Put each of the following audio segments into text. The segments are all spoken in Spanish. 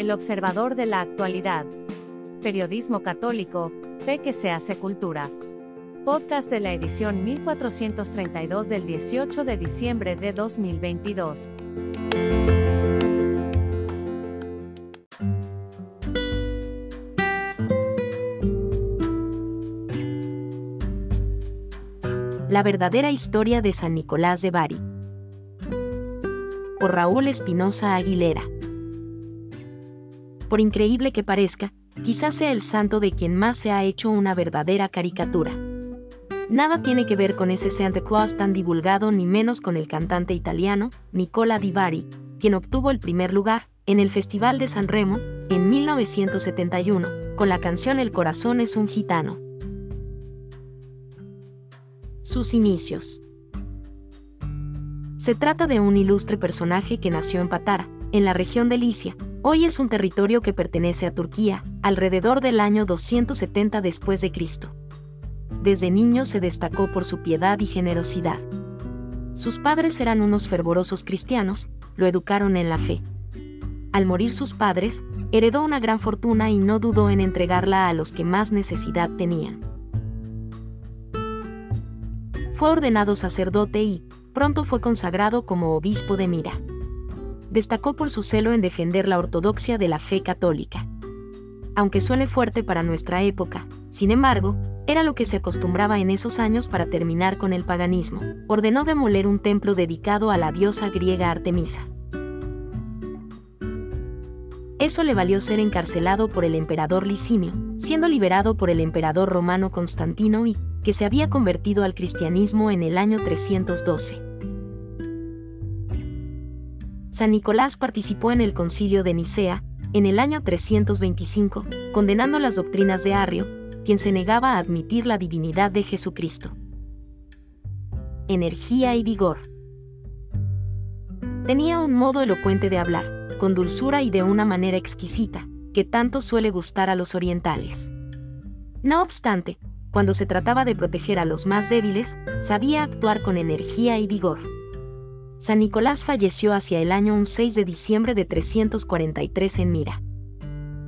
El observador de la actualidad. Periodismo católico, fe que se hace cultura. Podcast de la edición 1432 del 18 de diciembre de 2022. La verdadera historia de San Nicolás de Bari. Por Raúl Espinosa Aguilera. Por increíble que parezca, quizás sea el santo de quien más se ha hecho una verdadera caricatura. Nada tiene que ver con ese Santa Claus tan divulgado ni menos con el cantante italiano, Nicola Di Bari, quien obtuvo el primer lugar, en el Festival de San Remo, en 1971, con la canción El corazón es un gitano. Sus inicios. Se trata de un ilustre personaje que nació en Patara, en la región de Licia. Hoy es un territorio que pertenece a Turquía, alrededor del año 270 después de Cristo. Desde niño se destacó por su piedad y generosidad. Sus padres eran unos fervorosos cristianos, lo educaron en la fe. Al morir sus padres, heredó una gran fortuna y no dudó en entregarla a los que más necesidad tenían fue ordenado sacerdote y, pronto fue consagrado como obispo de Mira. Destacó por su celo en defender la ortodoxia de la fe católica. Aunque suene fuerte para nuestra época, sin embargo, era lo que se acostumbraba en esos años para terminar con el paganismo. Ordenó demoler un templo dedicado a la diosa griega Artemisa. Eso le valió ser encarcelado por el emperador Licinio, siendo liberado por el emperador romano Constantino y, que se había convertido al cristianismo en el año 312. San Nicolás participó en el concilio de Nicea, en el año 325, condenando las doctrinas de Arrio, quien se negaba a admitir la divinidad de Jesucristo. Energía y vigor. Tenía un modo elocuente de hablar, con dulzura y de una manera exquisita, que tanto suele gustar a los orientales. No obstante, cuando se trataba de proteger a los más débiles, sabía actuar con energía y vigor. San Nicolás falleció hacia el año 6 de diciembre de 343 en Mira.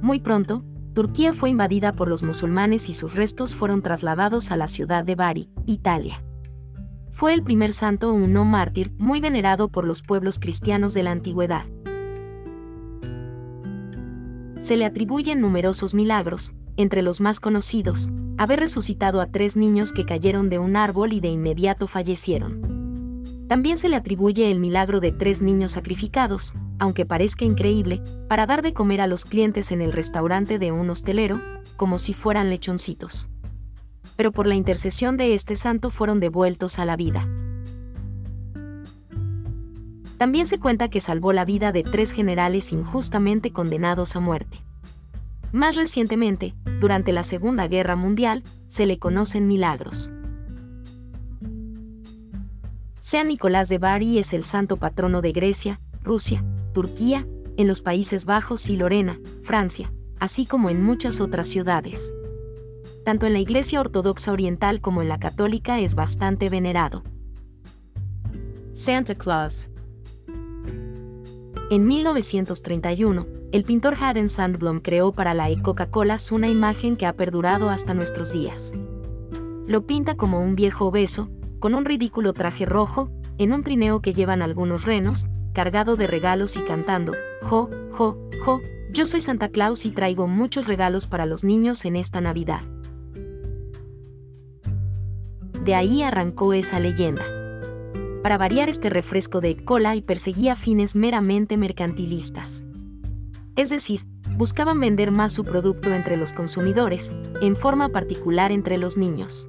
Muy pronto, Turquía fue invadida por los musulmanes y sus restos fueron trasladados a la ciudad de Bari, Italia. Fue el primer santo o no mártir muy venerado por los pueblos cristianos de la antigüedad. Se le atribuyen numerosos milagros, entre los más conocidos, haber resucitado a tres niños que cayeron de un árbol y de inmediato fallecieron. También se le atribuye el milagro de tres niños sacrificados, aunque parezca increíble, para dar de comer a los clientes en el restaurante de un hostelero, como si fueran lechoncitos. Pero por la intercesión de este santo fueron devueltos a la vida. También se cuenta que salvó la vida de tres generales injustamente condenados a muerte. Más recientemente, durante la Segunda Guerra Mundial, se le conocen milagros. San Nicolás de Bari es el santo patrono de Grecia, Rusia, Turquía, en los Países Bajos y Lorena, Francia, así como en muchas otras ciudades. Tanto en la Iglesia Ortodoxa Oriental como en la Católica es bastante venerado. Santa Claus. En 1931, el pintor Haden Sandblom creó para la Coca-Cola una imagen que ha perdurado hasta nuestros días. Lo pinta como un viejo obeso, con un ridículo traje rojo, en un trineo que llevan algunos renos, cargado de regalos y cantando, Jo, Jo, Jo, yo soy Santa Claus y traigo muchos regalos para los niños en esta Navidad. De ahí arrancó esa leyenda. Para variar este refresco de cola y perseguía fines meramente mercantilistas. Es decir, buscaban vender más su producto entre los consumidores, en forma particular entre los niños.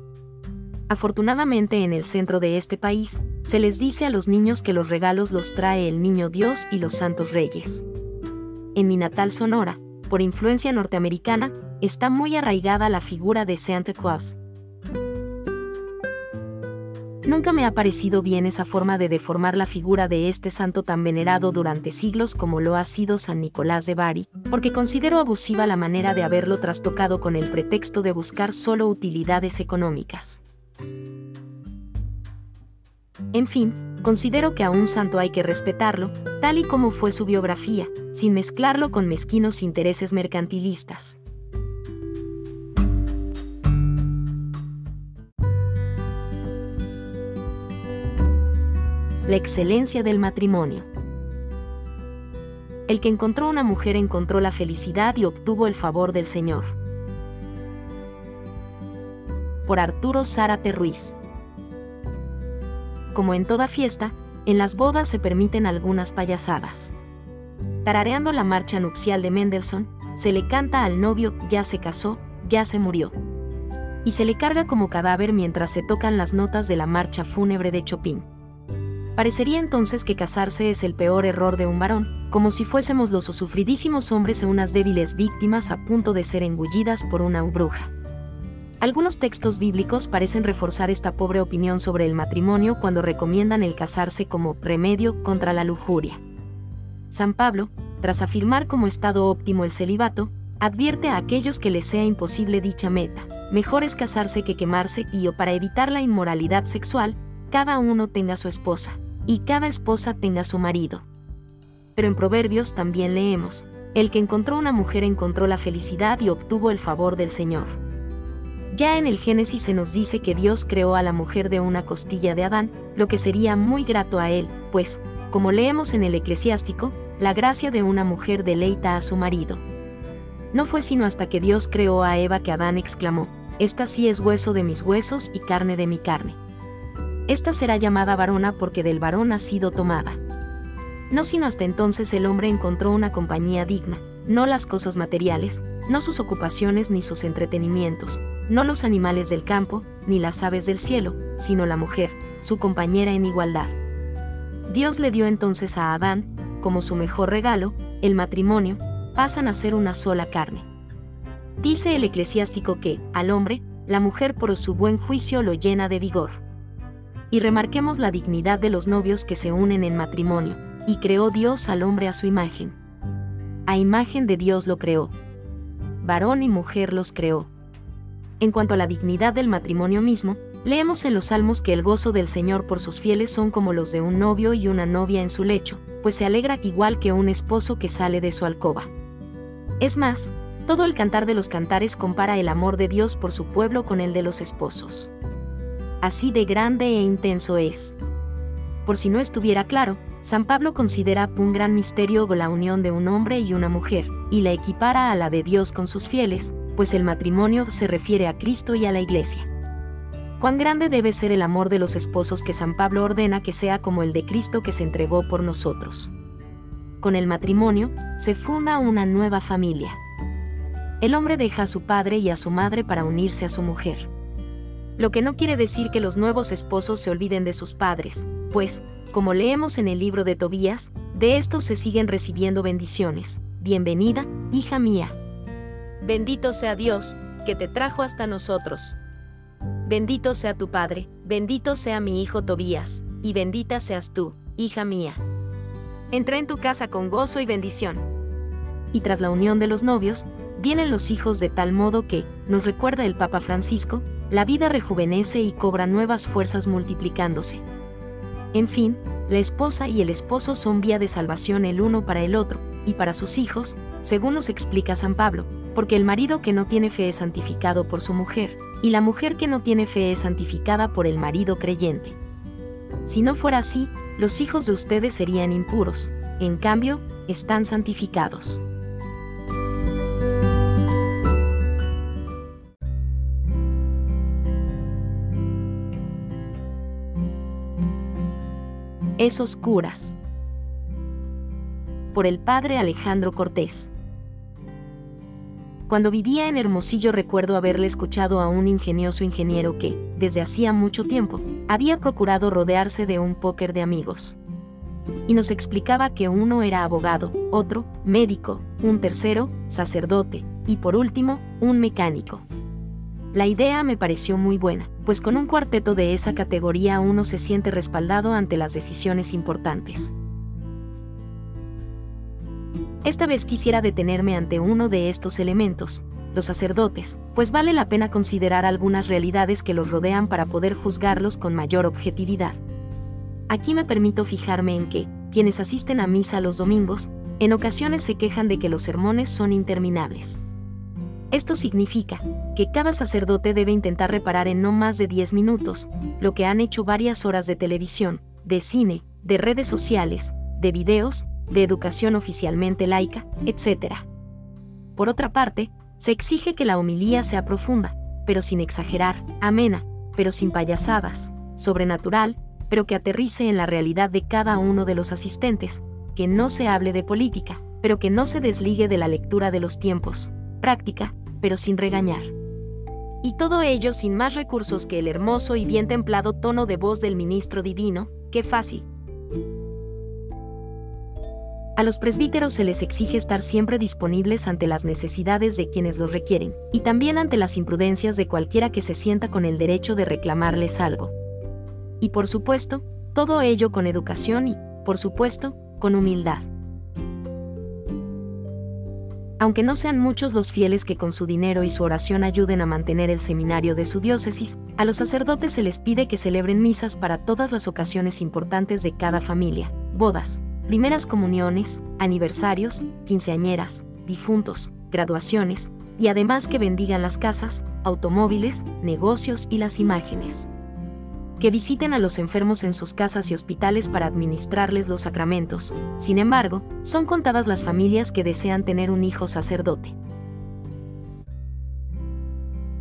Afortunadamente en el centro de este país, se les dice a los niños que los regalos los trae el Niño Dios y los Santos Reyes. En mi natal Sonora, por influencia norteamericana, está muy arraigada la figura de Santa Claus, Nunca me ha parecido bien esa forma de deformar la figura de este santo tan venerado durante siglos como lo ha sido San Nicolás de Bari, porque considero abusiva la manera de haberlo trastocado con el pretexto de buscar solo utilidades económicas. En fin, considero que a un santo hay que respetarlo, tal y como fue su biografía, sin mezclarlo con mezquinos intereses mercantilistas. La excelencia del matrimonio. El que encontró una mujer encontró la felicidad y obtuvo el favor del Señor. Por Arturo Zárate Ruiz. Como en toda fiesta, en las bodas se permiten algunas payasadas. Tarareando la marcha nupcial de Mendelssohn, se le canta al novio ya se casó, ya se murió. Y se le carga como cadáver mientras se tocan las notas de la marcha fúnebre de Chopin. Parecería entonces que casarse es el peor error de un varón, como si fuésemos los sufridísimos hombres e unas débiles víctimas a punto de ser engullidas por una bruja. Algunos textos bíblicos parecen reforzar esta pobre opinión sobre el matrimonio cuando recomiendan el casarse como remedio contra la lujuria. San Pablo, tras afirmar como estado óptimo el celibato, advierte a aquellos que les sea imposible dicha meta. Mejor es casarse que quemarse y o para evitar la inmoralidad sexual, cada uno tenga su esposa y cada esposa tenga su marido. Pero en Proverbios también leemos, el que encontró una mujer encontró la felicidad y obtuvo el favor del Señor. Ya en el Génesis se nos dice que Dios creó a la mujer de una costilla de Adán, lo que sería muy grato a él, pues, como leemos en el eclesiástico, la gracia de una mujer deleita a su marido. No fue sino hasta que Dios creó a Eva que Adán exclamó, Esta sí es hueso de mis huesos y carne de mi carne. Esta será llamada varona porque del varón ha sido tomada. No sino hasta entonces el hombre encontró una compañía digna, no las cosas materiales, no sus ocupaciones ni sus entretenimientos, no los animales del campo, ni las aves del cielo, sino la mujer, su compañera en igualdad. Dios le dio entonces a Adán, como su mejor regalo, el matrimonio, pasan a ser una sola carne. Dice el eclesiástico que, al hombre, la mujer por su buen juicio lo llena de vigor y remarquemos la dignidad de los novios que se unen en matrimonio, y creó Dios al hombre a su imagen. A imagen de Dios lo creó. Varón y mujer los creó. En cuanto a la dignidad del matrimonio mismo, leemos en los salmos que el gozo del Señor por sus fieles son como los de un novio y una novia en su lecho, pues se alegra igual que un esposo que sale de su alcoba. Es más, todo el cantar de los cantares compara el amor de Dios por su pueblo con el de los esposos así de grande e intenso es. Por si no estuviera claro, San Pablo considera un gran misterio la unión de un hombre y una mujer, y la equipara a la de Dios con sus fieles, pues el matrimonio se refiere a Cristo y a la Iglesia. Cuán grande debe ser el amor de los esposos que San Pablo ordena que sea como el de Cristo que se entregó por nosotros. Con el matrimonio, se funda una nueva familia. El hombre deja a su padre y a su madre para unirse a su mujer lo que no quiere decir que los nuevos esposos se olviden de sus padres, pues, como leemos en el libro de Tobías, de estos se siguen recibiendo bendiciones. Bienvenida, hija mía. Bendito sea Dios, que te trajo hasta nosotros. Bendito sea tu Padre, bendito sea mi hijo Tobías, y bendita seas tú, hija mía. Entré en tu casa con gozo y bendición. Y tras la unión de los novios, vienen los hijos de tal modo que, nos recuerda el Papa Francisco, la vida rejuvenece y cobra nuevas fuerzas multiplicándose. En fin, la esposa y el esposo son vía de salvación el uno para el otro, y para sus hijos, según nos explica San Pablo, porque el marido que no tiene fe es santificado por su mujer, y la mujer que no tiene fe es santificada por el marido creyente. Si no fuera así, los hijos de ustedes serían impuros, en cambio, están santificados. Es oscuras. Por el padre Alejandro Cortés. Cuando vivía en Hermosillo recuerdo haberle escuchado a un ingenioso ingeniero que, desde hacía mucho tiempo, había procurado rodearse de un póker de amigos. Y nos explicaba que uno era abogado, otro, médico, un tercero, sacerdote, y por último, un mecánico. La idea me pareció muy buena, pues con un cuarteto de esa categoría uno se siente respaldado ante las decisiones importantes. Esta vez quisiera detenerme ante uno de estos elementos, los sacerdotes, pues vale la pena considerar algunas realidades que los rodean para poder juzgarlos con mayor objetividad. Aquí me permito fijarme en que, quienes asisten a misa los domingos, en ocasiones se quejan de que los sermones son interminables. Esto significa que cada sacerdote debe intentar reparar en no más de 10 minutos, lo que han hecho varias horas de televisión, de cine, de redes sociales, de videos, de educación oficialmente laica, etc. Por otra parte, se exige que la homilía sea profunda, pero sin exagerar, amena, pero sin payasadas, sobrenatural, pero que aterrice en la realidad de cada uno de los asistentes, que no se hable de política, pero que no se desligue de la lectura de los tiempos, práctica, pero sin regañar. Y todo ello sin más recursos que el hermoso y bien templado tono de voz del ministro divino, qué fácil. A los presbíteros se les exige estar siempre disponibles ante las necesidades de quienes los requieren, y también ante las imprudencias de cualquiera que se sienta con el derecho de reclamarles algo. Y por supuesto, todo ello con educación y, por supuesto, con humildad. Aunque no sean muchos los fieles que con su dinero y su oración ayuden a mantener el seminario de su diócesis, a los sacerdotes se les pide que celebren misas para todas las ocasiones importantes de cada familia, bodas, primeras comuniones, aniversarios, quinceañeras, difuntos, graduaciones, y además que bendigan las casas, automóviles, negocios y las imágenes que visiten a los enfermos en sus casas y hospitales para administrarles los sacramentos. Sin embargo, son contadas las familias que desean tener un hijo sacerdote.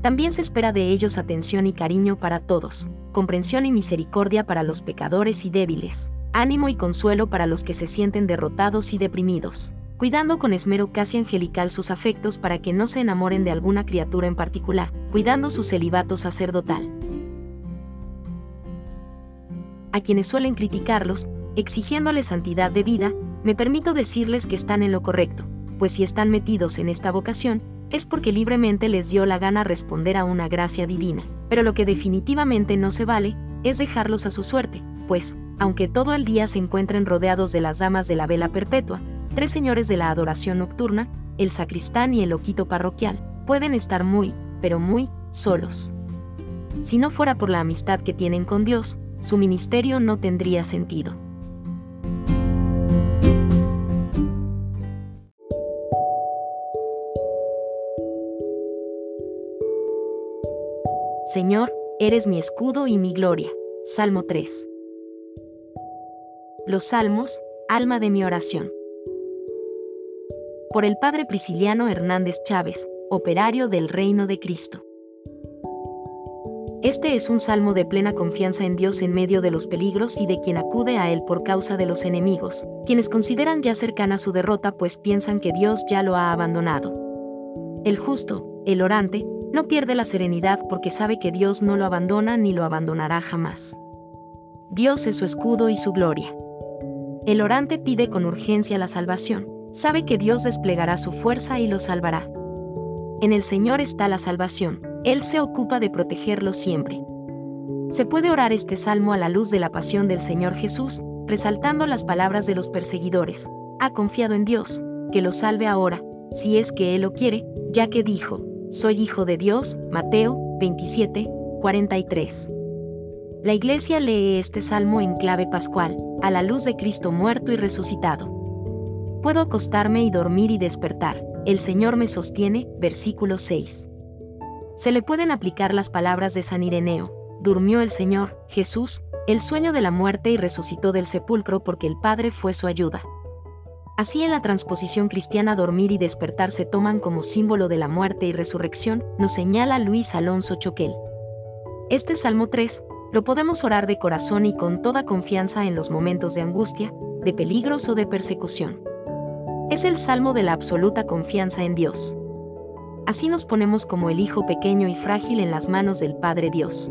También se espera de ellos atención y cariño para todos, comprensión y misericordia para los pecadores y débiles, ánimo y consuelo para los que se sienten derrotados y deprimidos, cuidando con esmero casi angelical sus afectos para que no se enamoren de alguna criatura en particular, cuidando su celibato sacerdotal a quienes suelen criticarlos, exigiéndoles santidad de vida, me permito decirles que están en lo correcto, pues si están metidos en esta vocación, es porque libremente les dio la gana responder a una gracia divina. Pero lo que definitivamente no se vale, es dejarlos a su suerte, pues, aunque todo el día se encuentren rodeados de las damas de la vela perpetua, tres señores de la adoración nocturna, el sacristán y el loquito parroquial, pueden estar muy, pero muy, solos. Si no fuera por la amistad que tienen con Dios, su ministerio no tendría sentido. Señor, eres mi escudo y mi gloria. Salmo 3. Los Salmos, alma de mi oración. Por el Padre Prisciliano Hernández Chávez, operario del Reino de Cristo. Este es un salmo de plena confianza en Dios en medio de los peligros y de quien acude a Él por causa de los enemigos, quienes consideran ya cercana su derrota pues piensan que Dios ya lo ha abandonado. El justo, el orante, no pierde la serenidad porque sabe que Dios no lo abandona ni lo abandonará jamás. Dios es su escudo y su gloria. El orante pide con urgencia la salvación, sabe que Dios desplegará su fuerza y lo salvará. En el Señor está la salvación, él se ocupa de protegerlo siempre. Se puede orar este salmo a la luz de la pasión del Señor Jesús, resaltando las palabras de los perseguidores. Ha confiado en Dios, que lo salve ahora, si es que Él lo quiere, ya que dijo, Soy hijo de Dios, Mateo 27, 43. La iglesia lee este salmo en clave pascual, a la luz de Cristo muerto y resucitado. Puedo acostarme y dormir y despertar, el Señor me sostiene, versículo 6 se le pueden aplicar las palabras de San Ireneo, durmió el Señor, Jesús, el sueño de la muerte y resucitó del sepulcro porque el Padre fue su ayuda. Así en la transposición cristiana dormir y despertar se toman como símbolo de la muerte y resurrección, nos señala Luis Alonso Choquel. Este Salmo 3, lo podemos orar de corazón y con toda confianza en los momentos de angustia, de peligros o de persecución. Es el salmo de la absoluta confianza en Dios. Así nos ponemos como el Hijo pequeño y frágil en las manos del Padre Dios.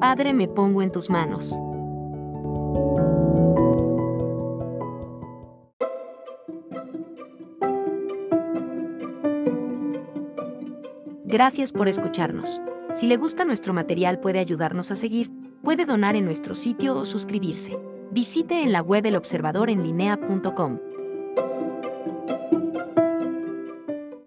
Padre, me pongo en tus manos. Gracias por escucharnos. Si le gusta nuestro material puede ayudarnos a seguir, puede donar en nuestro sitio o suscribirse. Visite en la web elobservadorenlinea.com.